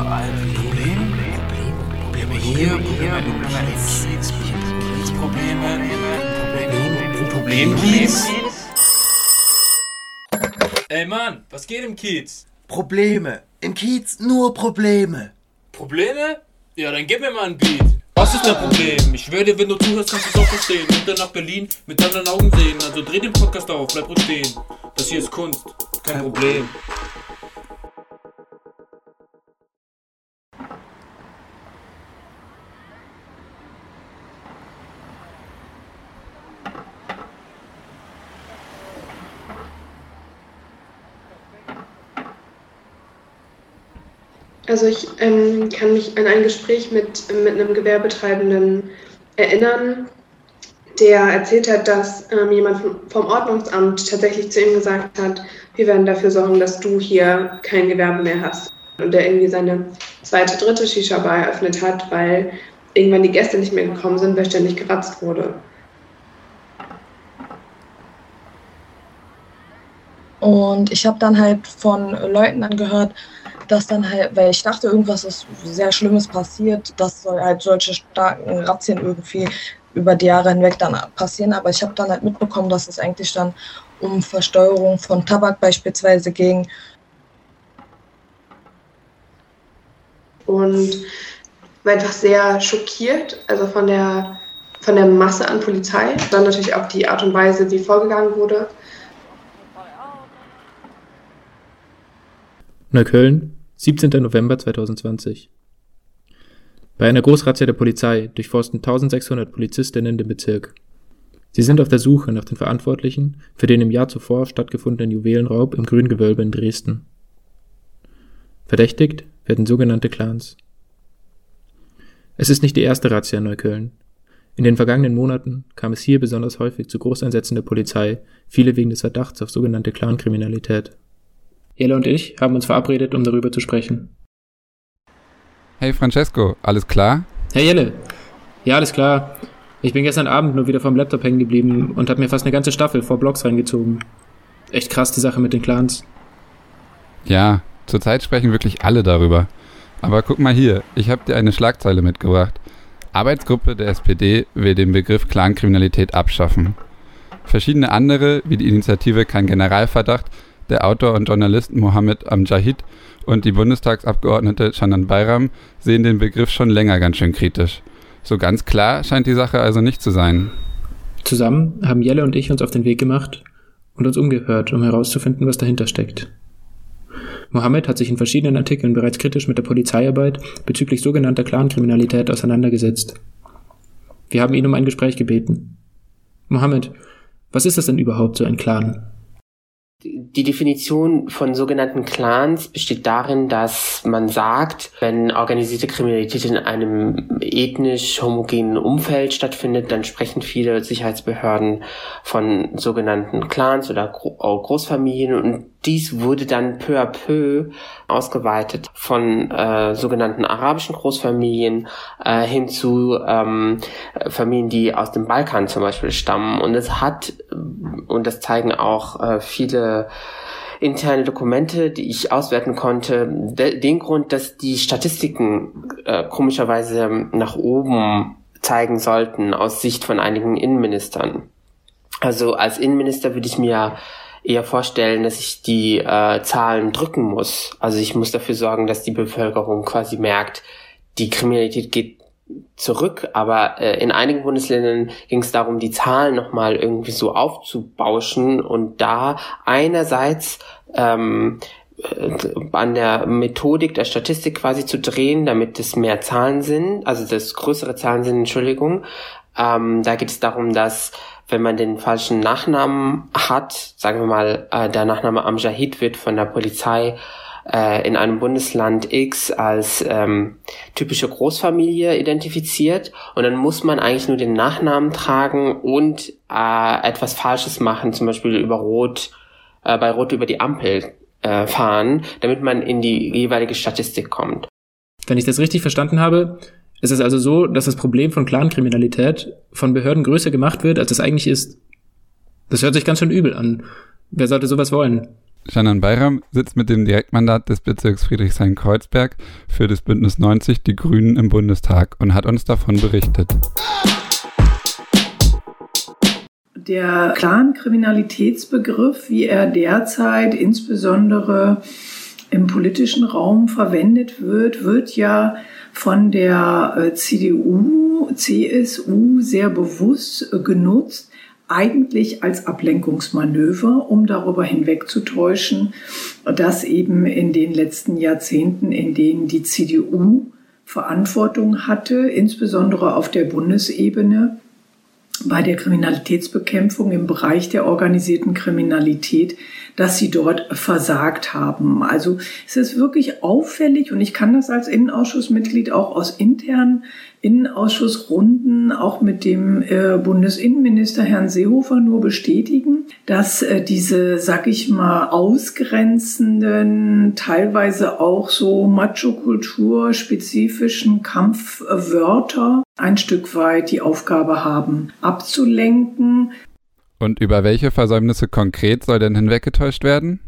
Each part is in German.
überall Probleme. Probleme hier, Probleme im Kiez, Probleme, Probleme, Problemkiez. Ey Mann, was geht im Kiez? Probleme. Im Kiez nur Probleme. Probleme? Ja, dann gib mir mal ein Beat. Was ist dein Problem? Ich dir, wenn du zuhörst, kannst du es auch verstehen. Und dann nach Berlin mit anderen Augen sehen. Also dreh den Podcast auf, bleib ruhig stehen. Das hier ist Kunst, kein Problem. Also ich ähm, kann mich an ein Gespräch mit, mit einem Gewerbetreibenden erinnern, der erzählt hat, dass ähm, jemand vom Ordnungsamt tatsächlich zu ihm gesagt hat, wir werden dafür sorgen, dass du hier kein Gewerbe mehr hast. Und der irgendwie seine zweite, dritte Shisha-Bar eröffnet hat, weil irgendwann die Gäste nicht mehr gekommen sind, weil ständig geratzt wurde. Und ich habe dann halt von Leuten dann gehört, dass dann halt, weil ich dachte, irgendwas ist sehr Schlimmes passiert, dass soll halt solche starken Razzien irgendwie über die Jahre hinweg dann passieren. Aber ich habe dann halt mitbekommen, dass es eigentlich dann um Versteuerung von Tabak beispielsweise ging. Und war einfach sehr schockiert, also von der, von der Masse an Polizei. Dann natürlich auch die Art und Weise, wie vorgegangen wurde. Neukölln, 17. November 2020. Bei einer Großrazzia der Polizei durchforsten 1600 Polizistinnen den Bezirk. Sie sind auf der Suche nach den Verantwortlichen für den im Jahr zuvor stattgefundenen Juwelenraub im Grüngewölbe in Dresden. Verdächtigt werden sogenannte Clans. Es ist nicht die erste Razzia in Neukölln. In den vergangenen Monaten kam es hier besonders häufig zu Großeinsätzen der Polizei, viele wegen des Verdachts auf sogenannte Clankriminalität. Jelle und ich haben uns verabredet, um darüber zu sprechen. Hey Francesco, alles klar? Hey Jelle. Ja, alles klar. Ich bin gestern Abend nur wieder vom Laptop hängen geblieben und habe mir fast eine ganze Staffel vor Blogs reingezogen. Echt krass die Sache mit den Clans. Ja, zurzeit sprechen wirklich alle darüber. Aber guck mal hier, ich habe dir eine Schlagzeile mitgebracht. Arbeitsgruppe der SPD will den Begriff Clankriminalität abschaffen. Verschiedene andere, wie die Initiative Kein Generalverdacht, der Autor und Journalist Mohammed Amjahid und die Bundestagsabgeordnete Shannon Bayram sehen den Begriff schon länger ganz schön kritisch. So ganz klar scheint die Sache also nicht zu sein. Zusammen haben Jelle und ich uns auf den Weg gemacht und uns umgehört, um herauszufinden, was dahinter steckt. Mohammed hat sich in verschiedenen Artikeln bereits kritisch mit der Polizeiarbeit bezüglich sogenannter Clankriminalität auseinandergesetzt. Wir haben ihn um ein Gespräch gebeten. Mohammed, was ist das denn überhaupt so ein Clan? Die Definition von sogenannten Clans besteht darin, dass man sagt, wenn organisierte Kriminalität in einem ethnisch homogenen Umfeld stattfindet, dann sprechen viele Sicherheitsbehörden von sogenannten Clans oder Großfamilien und dies wurde dann peu à peu ausgeweitet von äh, sogenannten arabischen Großfamilien äh, hin zu ähm, Familien, die aus dem Balkan zum Beispiel stammen. Und es hat, und das zeigen auch äh, viele interne Dokumente, die ich auswerten konnte, de den Grund, dass die Statistiken äh, komischerweise nach oben zeigen sollten aus Sicht von einigen Innenministern. Also als Innenminister würde ich mir eher vorstellen, dass ich die äh, Zahlen drücken muss. Also ich muss dafür sorgen, dass die Bevölkerung quasi merkt, die Kriminalität geht zurück, aber äh, in einigen Bundesländern ging es darum, die Zahlen nochmal irgendwie so aufzubauschen und da einerseits ähm, äh, an der Methodik der Statistik quasi zu drehen, damit es mehr Zahlen sind, also das größere Zahlen sind, Entschuldigung. Ähm, da geht es darum, dass wenn man den falschen Nachnamen hat, sagen wir mal, äh, der Nachname Amjahid wird von der Polizei äh, in einem Bundesland X als ähm, typische Großfamilie identifiziert und dann muss man eigentlich nur den Nachnamen tragen und äh, etwas Falsches machen, zum Beispiel über Rot, äh, bei Rot über die Ampel äh, fahren, damit man in die jeweilige Statistik kommt. Wenn ich das richtig verstanden habe, es ist also so, dass das Problem von Clankriminalität von Behörden größer gemacht wird, als es eigentlich ist. Das hört sich ganz schön übel an. Wer sollte sowas wollen? Shannon Bayram sitzt mit dem Direktmandat des Bezirks Friedrichshain-Kreuzberg für das Bündnis 90 Die Grünen im Bundestag und hat uns davon berichtet. Der Clan-Kriminalitätsbegriff, wie er derzeit insbesondere im politischen Raum verwendet wird, wird ja von der äh, CDU, CSU sehr bewusst äh, genutzt, eigentlich als Ablenkungsmanöver, um darüber hinwegzutäuschen, dass eben in den letzten Jahrzehnten, in denen die CDU Verantwortung hatte, insbesondere auf der Bundesebene, bei der Kriminalitätsbekämpfung im Bereich der organisierten Kriminalität, dass sie dort versagt haben. Also es ist wirklich auffällig und ich kann das als Innenausschussmitglied auch aus internen Innenausschussrunden auch mit dem äh, Bundesinnenminister Herrn Seehofer nur bestätigen, dass äh, diese, sag ich mal, ausgrenzenden, teilweise auch so Macho-Kultur spezifischen Kampfwörter ein Stück weit die Aufgabe haben, abzulenken. Und über welche Versäumnisse konkret soll denn hinweggetäuscht werden?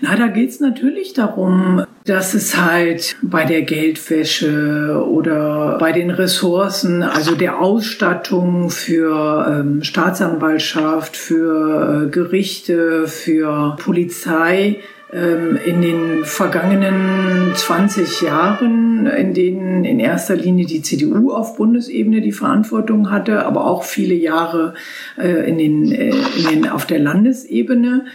Na, da geht's natürlich darum, dass es halt bei der Geldwäsche oder bei den Ressourcen, also der Ausstattung für ähm, Staatsanwaltschaft, für äh, Gerichte, für Polizei, in den vergangenen 20 Jahren, in denen in erster Linie die CDU auf Bundesebene die Verantwortung hatte, aber auch viele Jahre äh, in den, äh, in den, auf der Landesebene,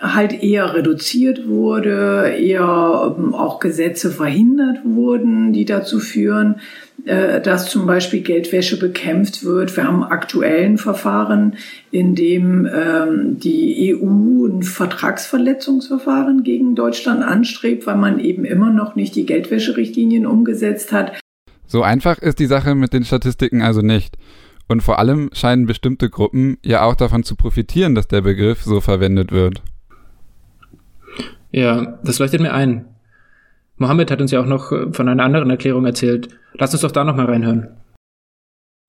halt eher reduziert wurde, eher ähm, auch Gesetze verhindert wurden, die dazu führen, dass zum Beispiel Geldwäsche bekämpft wird. Wir haben aktuellen Verfahren, in dem ähm, die EU ein Vertragsverletzungsverfahren gegen Deutschland anstrebt, weil man eben immer noch nicht die Geldwäscherichtlinien umgesetzt hat. So einfach ist die Sache mit den Statistiken also nicht. Und vor allem scheinen bestimmte Gruppen ja auch davon zu profitieren, dass der Begriff so verwendet wird. Ja, das leuchtet mir ein. Mohammed hat uns ja auch noch äh, von einer anderen Erklärung erzählt. Lass uns doch da nochmal reinhören.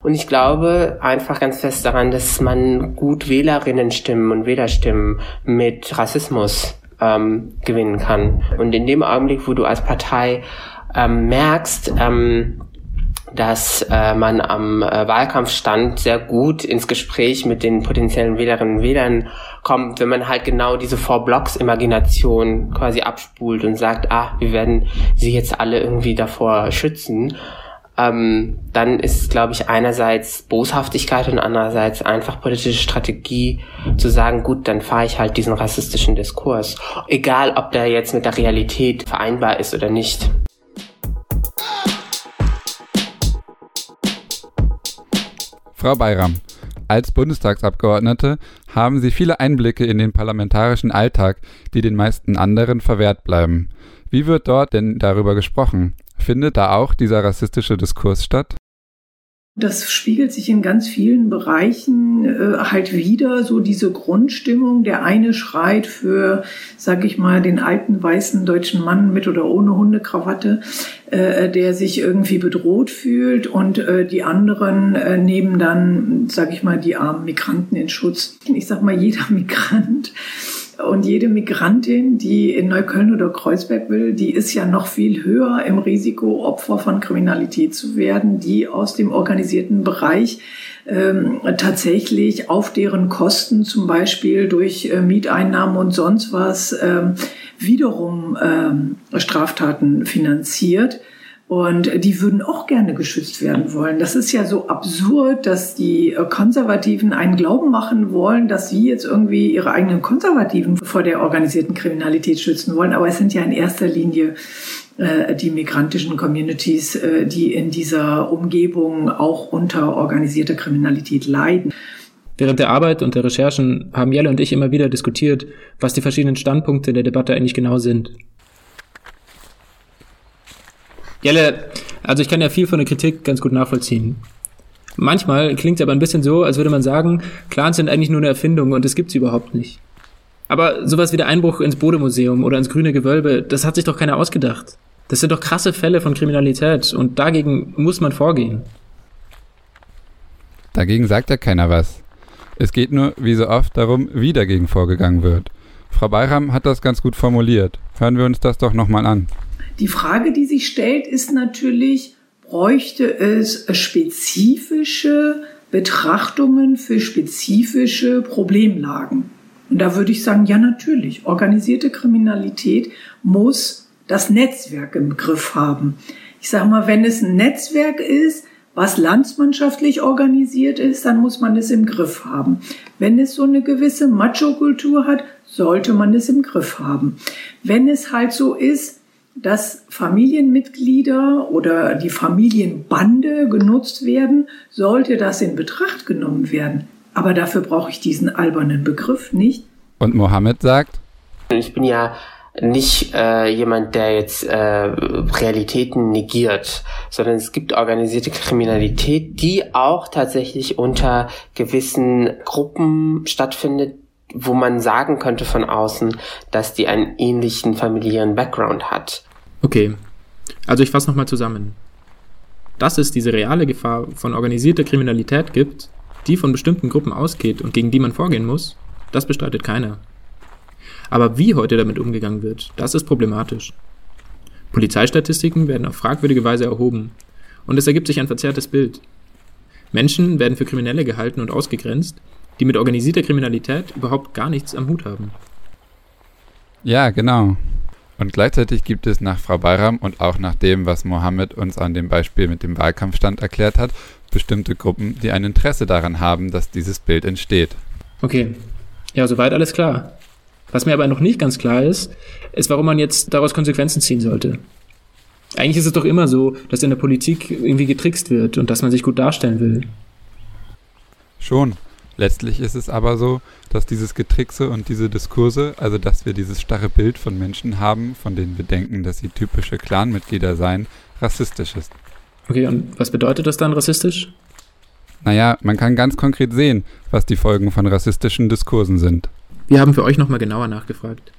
Und ich glaube einfach ganz fest daran, dass man gut Wählerinnenstimmen und Wählerstimmen mit Rassismus ähm, gewinnen kann. Und in dem Augenblick, wo du als Partei ähm, merkst, ähm, dass äh, man am äh, Wahlkampfstand sehr gut ins Gespräch mit den potenziellen Wählerinnen und Wählern kommt, wenn man halt genau diese Four-Blocks-Imagination quasi abspult und sagt, ah, wir werden sie jetzt alle irgendwie davor schützen, ähm, dann ist, glaube ich, einerseits Boshaftigkeit und andererseits einfach politische Strategie zu sagen, gut, dann fahre ich halt diesen rassistischen Diskurs. Egal, ob der jetzt mit der Realität vereinbar ist oder nicht. Frau Bayram, als Bundestagsabgeordnete haben Sie viele Einblicke in den parlamentarischen Alltag, die den meisten anderen verwehrt bleiben. Wie wird dort denn darüber gesprochen? Findet da auch dieser rassistische Diskurs statt? Das spiegelt sich in ganz vielen Bereichen äh, halt wieder, so diese Grundstimmung. Der eine schreit für, sag ich mal, den alten weißen deutschen Mann mit oder ohne Hundekrawatte, äh, der sich irgendwie bedroht fühlt und äh, die anderen äh, nehmen dann, sag ich mal, die armen Migranten in Schutz. Ich sag mal, jeder Migrant und jede Migrantin, die in Neukölln oder Kreuzberg will, die ist ja noch viel höher im Risiko, Opfer von Kriminalität zu werden, die aus dem organisierten Bereich ähm, tatsächlich auf deren Kosten zum Beispiel durch äh, Mieteinnahmen und sonst was ähm, wiederum ähm, Straftaten finanziert. Und die würden auch gerne geschützt werden wollen. Das ist ja so absurd, dass die äh, Konservativen einen Glauben machen wollen, dass sie jetzt irgendwie ihre eigenen Konservativen vor der organisierten Kriminalität schützen wollen. Aber es sind ja in erster Linie äh, die migrantischen Communities, äh, die in dieser Umgebung auch unter organisierter Kriminalität leiden. Während der Arbeit und der Recherchen haben Jelle und ich immer wieder diskutiert, was die verschiedenen Standpunkte der Debatte eigentlich genau sind. Jelle, also ich kann ja viel von der Kritik ganz gut nachvollziehen. Manchmal klingt es aber ein bisschen so, als würde man sagen, Clans sind eigentlich nur eine Erfindung und es gibt sie überhaupt nicht. Aber sowas wie der Einbruch ins Bodemuseum oder ins Grüne Gewölbe, das hat sich doch keiner ausgedacht. Das sind doch krasse Fälle von Kriminalität und dagegen muss man vorgehen. Dagegen sagt ja keiner was. Es geht nur, wie so oft, darum, wie dagegen vorgegangen wird. Frau Bayram hat das ganz gut formuliert. Hören wir uns das doch nochmal an. Die Frage, die sich stellt, ist natürlich, bräuchte es spezifische Betrachtungen für spezifische Problemlagen? Und da würde ich sagen, ja natürlich. Organisierte Kriminalität muss das Netzwerk im Griff haben. Ich sage mal, wenn es ein Netzwerk ist, was landsmannschaftlich organisiert ist, dann muss man es im Griff haben. Wenn es so eine gewisse Macho-Kultur hat, sollte man es im Griff haben. Wenn es halt so ist, dass Familienmitglieder oder die Familienbande genutzt werden, sollte das in Betracht genommen werden. Aber dafür brauche ich diesen albernen Begriff nicht. Und Mohammed sagt? Ich bin ja nicht äh, jemand, der jetzt äh, Realitäten negiert, sondern es gibt organisierte Kriminalität, die auch tatsächlich unter gewissen Gruppen stattfindet, wo man sagen könnte von außen, dass die einen ähnlichen familiären Background hat. Okay, also ich fasse nochmal zusammen. Dass es diese reale Gefahr von organisierter Kriminalität gibt, die von bestimmten Gruppen ausgeht und gegen die man vorgehen muss, das bestreitet keiner. Aber wie heute damit umgegangen wird, das ist problematisch. Polizeistatistiken werden auf fragwürdige Weise erhoben und es ergibt sich ein verzerrtes Bild. Menschen werden für Kriminelle gehalten und ausgegrenzt, die mit organisierter Kriminalität überhaupt gar nichts am Hut haben. Ja, genau. Und gleichzeitig gibt es nach Frau Bayram und auch nach dem, was Mohammed uns an dem Beispiel mit dem Wahlkampfstand erklärt hat, bestimmte Gruppen, die ein Interesse daran haben, dass dieses Bild entsteht. Okay, ja, soweit alles klar. Was mir aber noch nicht ganz klar ist, ist, warum man jetzt daraus Konsequenzen ziehen sollte. Eigentlich ist es doch immer so, dass in der Politik irgendwie getrickst wird und dass man sich gut darstellen will. Schon. Letztlich ist es aber so, dass dieses Getrickse und diese Diskurse, also dass wir dieses starre Bild von Menschen haben, von denen wir denken, dass sie typische Clanmitglieder seien, rassistisch ist. Okay, und was bedeutet das dann rassistisch? Naja, man kann ganz konkret sehen, was die Folgen von rassistischen Diskursen sind. Wir haben für euch nochmal genauer nachgefragt.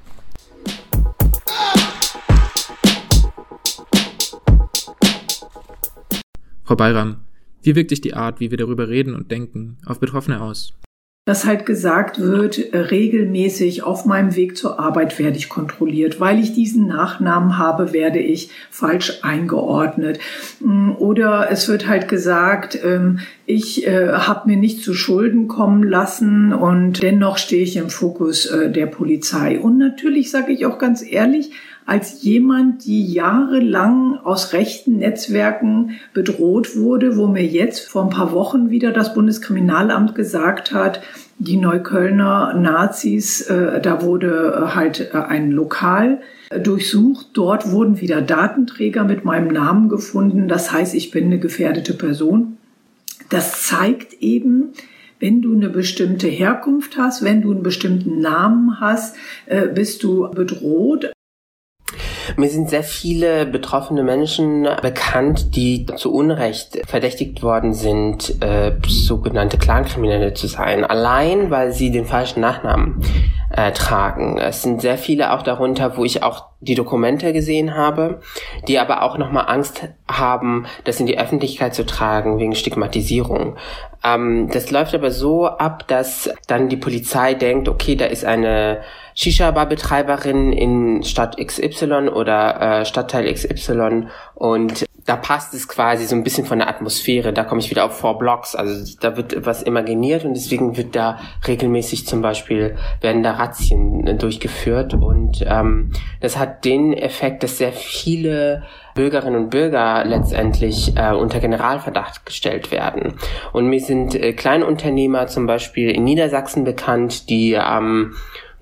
Frau Bayram, wie wirkt sich die Art, wie wir darüber reden und denken, auf Betroffene aus? dass halt gesagt wird, äh, regelmäßig auf meinem Weg zur Arbeit werde ich kontrolliert. Weil ich diesen Nachnamen habe, werde ich falsch eingeordnet. Mm, oder es wird halt gesagt, ähm, ich äh, habe mir nicht zu Schulden kommen lassen und dennoch stehe ich im Fokus äh, der Polizei. Und natürlich sage ich auch ganz ehrlich, als jemand, die jahrelang aus rechten Netzwerken bedroht wurde, wo mir jetzt vor ein paar Wochen wieder das Bundeskriminalamt gesagt hat, die Neuköllner Nazis, äh, da wurde äh, halt äh, ein Lokal äh, durchsucht. Dort wurden wieder Datenträger mit meinem Namen gefunden. Das heißt, ich bin eine gefährdete Person. Das zeigt eben, wenn du eine bestimmte Herkunft hast, wenn du einen bestimmten Namen hast, äh, bist du bedroht. Mir sind sehr viele betroffene Menschen bekannt, die zu Unrecht verdächtigt worden sind, äh, sogenannte Clankriminelle zu sein, allein weil sie den falschen Nachnamen äh, tragen. Es sind sehr viele auch darunter, wo ich auch die Dokumente gesehen habe, die aber auch nochmal Angst haben, das in die Öffentlichkeit zu tragen wegen Stigmatisierung. Ähm, das läuft aber so ab, dass dann die Polizei denkt, okay, da ist eine Shisha-Bar-Betreiberin in Stadt XY oder äh, Stadtteil XY und da passt es quasi so ein bisschen von der Atmosphäre. Da komme ich wieder auf Four Blocks. Also da wird etwas imaginiert und deswegen wird da regelmäßig zum Beispiel werden da Razzien durchgeführt und ähm, das hat den Effekt, dass sehr viele Bürgerinnen und Bürger letztendlich äh, unter Generalverdacht gestellt werden. Und mir sind äh, Kleinunternehmer zum Beispiel in Niedersachsen bekannt, die ähm,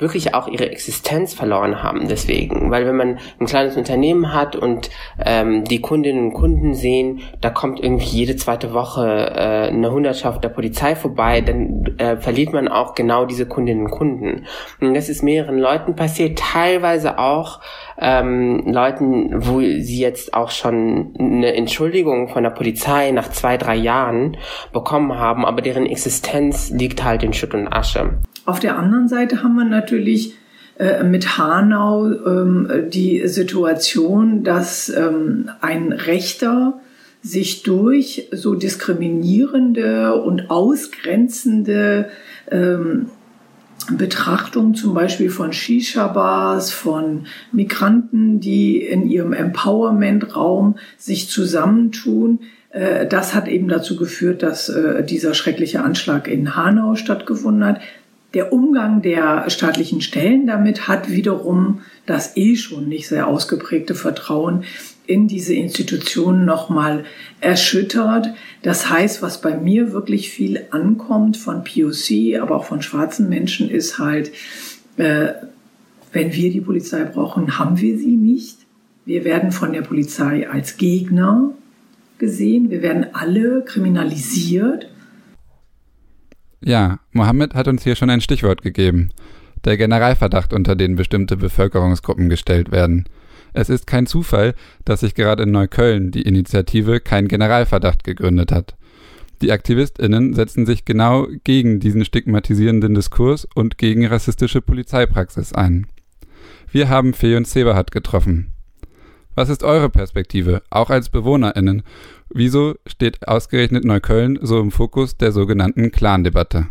wirklich auch ihre Existenz verloren haben deswegen. Weil wenn man ein kleines Unternehmen hat und ähm, die Kundinnen und Kunden sehen, da kommt irgendwie jede zweite Woche äh, eine Hundertschaft der Polizei vorbei, dann äh, verliert man auch genau diese Kundinnen und Kunden. Und das ist mehreren Leuten passiert, teilweise auch ähm, Leuten, wo sie jetzt auch schon eine Entschuldigung von der Polizei nach zwei, drei Jahren bekommen haben, aber deren Existenz liegt halt in Schutt und Asche. Auf der anderen Seite haben wir natürlich äh, mit Hanau ähm, die Situation, dass ähm, ein Rechter sich durch so diskriminierende und ausgrenzende ähm, Betrachtung zum Beispiel von Shisha-Bars, von Migranten, die in ihrem Empowerment-Raum sich zusammentun. Äh, das hat eben dazu geführt, dass äh, dieser schreckliche Anschlag in Hanau stattgefunden hat. Der Umgang der staatlichen Stellen damit hat wiederum das eh schon nicht sehr ausgeprägte Vertrauen in diese Institutionen nochmal erschüttert. Das heißt, was bei mir wirklich viel ankommt von POC, aber auch von schwarzen Menschen, ist halt, äh, wenn wir die Polizei brauchen, haben wir sie nicht. Wir werden von der Polizei als Gegner gesehen. Wir werden alle kriminalisiert. Ja, Mohammed hat uns hier schon ein Stichwort gegeben. Der Generalverdacht, unter den bestimmte Bevölkerungsgruppen gestellt werden. Es ist kein Zufall, dass sich gerade in Neukölln die Initiative Kein Generalverdacht gegründet hat. Die AktivistInnen setzen sich genau gegen diesen stigmatisierenden Diskurs und gegen rassistische Polizeipraxis ein. Wir haben Fee und Seberhat getroffen. Was ist eure Perspektive, auch als BewohnerInnen? Wieso steht ausgerechnet Neukölln so im Fokus der sogenannten Clan-Debatte?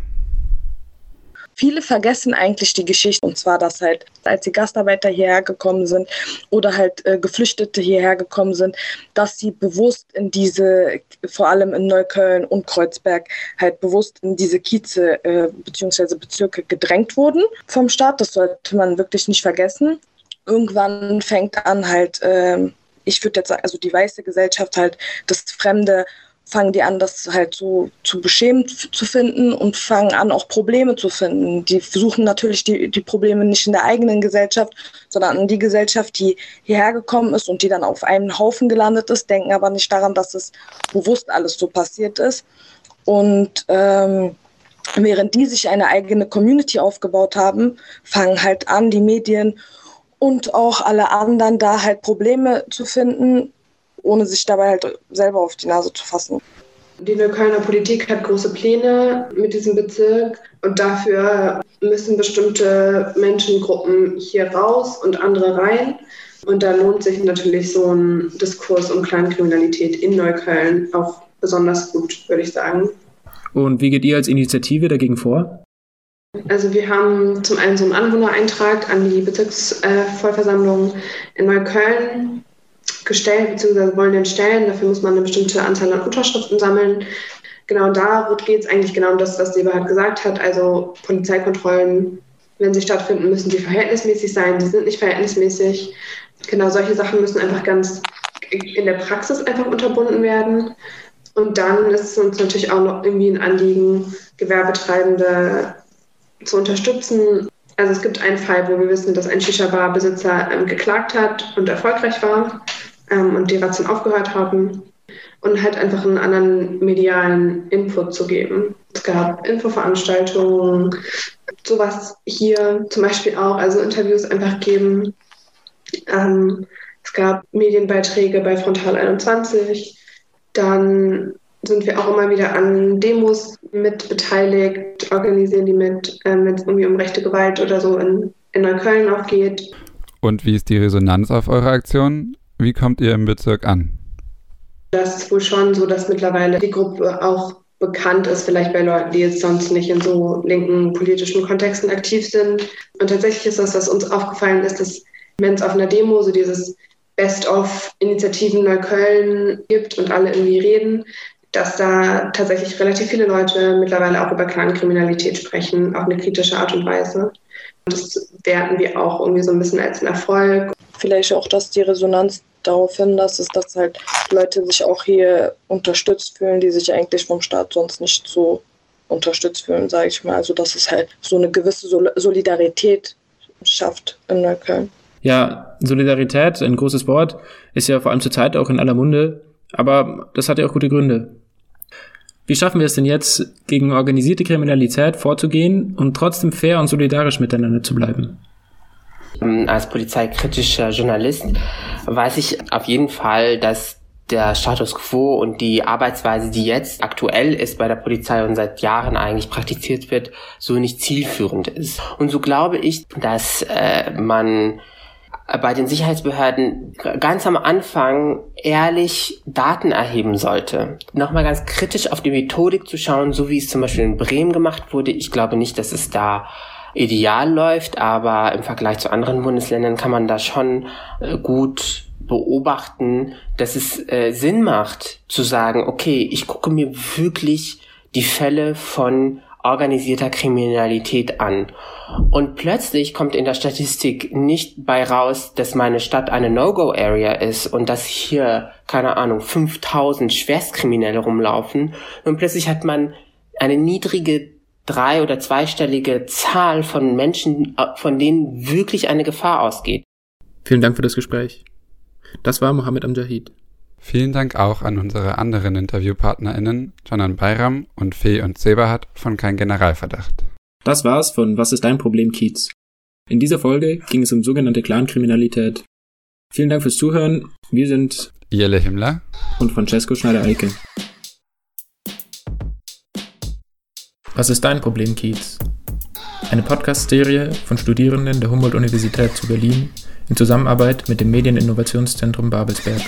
Viele vergessen eigentlich die Geschichte und zwar, dass halt, als die Gastarbeiter hierher gekommen sind oder halt äh, Geflüchtete hierher gekommen sind, dass sie bewusst in diese, vor allem in Neukölln und Kreuzberg, halt bewusst in diese Kieze äh, bzw. Bezirke gedrängt wurden vom Staat. Das sollte man wirklich nicht vergessen. Irgendwann fängt an halt, äh, ich würde jetzt sagen, also die weiße Gesellschaft halt das Fremde fangen die an, das halt so zu beschämend zu finden und fangen an, auch Probleme zu finden. Die suchen natürlich die, die Probleme nicht in der eigenen Gesellschaft, sondern in die Gesellschaft, die hierher gekommen ist und die dann auf einem Haufen gelandet ist, denken aber nicht daran, dass es bewusst alles so passiert ist. Und ähm, während die sich eine eigene Community aufgebaut haben, fangen halt an, die Medien und auch alle anderen da halt Probleme zu finden ohne sich dabei halt selber auf die Nase zu fassen. Die Neuköllner Politik hat große Pläne mit diesem Bezirk und dafür müssen bestimmte Menschengruppen hier raus und andere rein. Und da lohnt sich natürlich so ein Diskurs um Kleinkriminalität in Neukölln auch besonders gut, würde ich sagen. Und wie geht ihr als Initiative dagegen vor? Also wir haben zum einen so einen Anwohnereintrag an die Bezirksvollversammlung in Neukölln gestellt, beziehungsweise wollen den stellen. Dafür muss man eine bestimmte Anzahl an Unterschriften sammeln. Genau da geht es eigentlich genau um das, was Seberhard gesagt hat. Also Polizeikontrollen, wenn sie stattfinden, müssen die verhältnismäßig sein. Die sind nicht verhältnismäßig. Genau solche Sachen müssen einfach ganz in der Praxis einfach unterbunden werden. Und dann ist es uns natürlich auch noch irgendwie ein Anliegen, Gewerbetreibende zu unterstützen. Also es gibt einen Fall, wo wir wissen, dass ein Shisha-Bar-Besitzer ähm, geklagt hat und erfolgreich war ähm, und die Razzien aufgehört haben und halt einfach einen anderen medialen Input zu geben. Es gab Infoveranstaltungen, sowas hier zum Beispiel auch, also Interviews einfach geben. Ähm, es gab Medienbeiträge bei Frontal 21. Dann sind wir auch immer wieder an Demos mit beteiligt, organisieren die mit, ähm, wenn es irgendwie um rechte Gewalt oder so in, in Neukölln auch geht. Und wie ist die Resonanz auf eure Aktion? Wie kommt ihr im Bezirk an? Das ist wohl schon so, dass mittlerweile die Gruppe auch bekannt ist, vielleicht bei Leuten, die jetzt sonst nicht in so linken politischen Kontexten aktiv sind. Und tatsächlich ist das, was uns aufgefallen ist, dass wenn es auf einer Demo so dieses Best-of-Initiativen Neukölln gibt und alle irgendwie reden, dass da tatsächlich relativ viele Leute mittlerweile auch über Clankriminalität sprechen, auf eine kritische Art und Weise. Das werten wir auch irgendwie so ein bisschen als einen Erfolg. Vielleicht auch, dass die Resonanz darauf hin, dass es, dass halt Leute sich auch hier unterstützt fühlen, die sich eigentlich vom Staat sonst nicht so unterstützt fühlen, sage ich mal. Also dass es halt so eine gewisse Solidarität schafft in Neukölln. Ja, Solidarität, ein großes Wort, ist ja vor allem zur Zeit auch in aller Munde, aber das hat ja auch gute Gründe. Wie schaffen wir es denn jetzt, gegen organisierte Kriminalität vorzugehen und trotzdem fair und solidarisch miteinander zu bleiben? Ähm, als polizeikritischer Journalist weiß ich auf jeden Fall, dass der Status quo und die Arbeitsweise, die jetzt aktuell ist bei der Polizei und seit Jahren eigentlich praktiziert wird, so nicht zielführend ist. Und so glaube ich, dass äh, man bei den Sicherheitsbehörden ganz am Anfang ehrlich Daten erheben sollte. Nochmal ganz kritisch auf die Methodik zu schauen, so wie es zum Beispiel in Bremen gemacht wurde. Ich glaube nicht, dass es da ideal läuft, aber im Vergleich zu anderen Bundesländern kann man da schon äh, gut beobachten, dass es äh, Sinn macht zu sagen, okay, ich gucke mir wirklich die Fälle von organisierter Kriminalität an. Und plötzlich kommt in der Statistik nicht bei raus, dass meine Stadt eine No-Go-Area ist und dass hier, keine Ahnung, 5000 Schwerstkriminelle rumlaufen. Und plötzlich hat man eine niedrige drei- oder zweistellige Zahl von Menschen, äh, von denen wirklich eine Gefahr ausgeht. Vielen Dank für das Gespräch. Das war Mohammed Amjahid. Vielen Dank auch an unsere anderen InterviewpartnerInnen, Janan Bayram und Fee und Seberhat von Kein Generalverdacht. Das war's von Was ist dein Problem, Kiez? In dieser Folge ging es um sogenannte Clankriminalität. Vielen Dank fürs Zuhören. Wir sind Jelle Himmler und Francesco Schneider-Eicke. Was ist dein Problem, Kiez? Eine Podcast-Serie von Studierenden der Humboldt-Universität zu Berlin in Zusammenarbeit mit dem Medieninnovationszentrum Babelsberg.